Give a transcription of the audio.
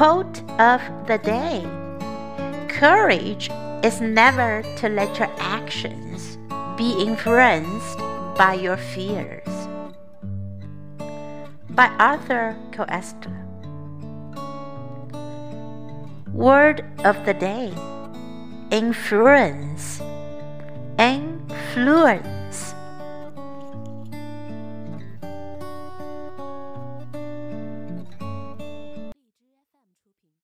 Quote of the day Courage is never to let your actions be influenced by your fears. By Arthur Koestler. Word of the day Influence. Influence.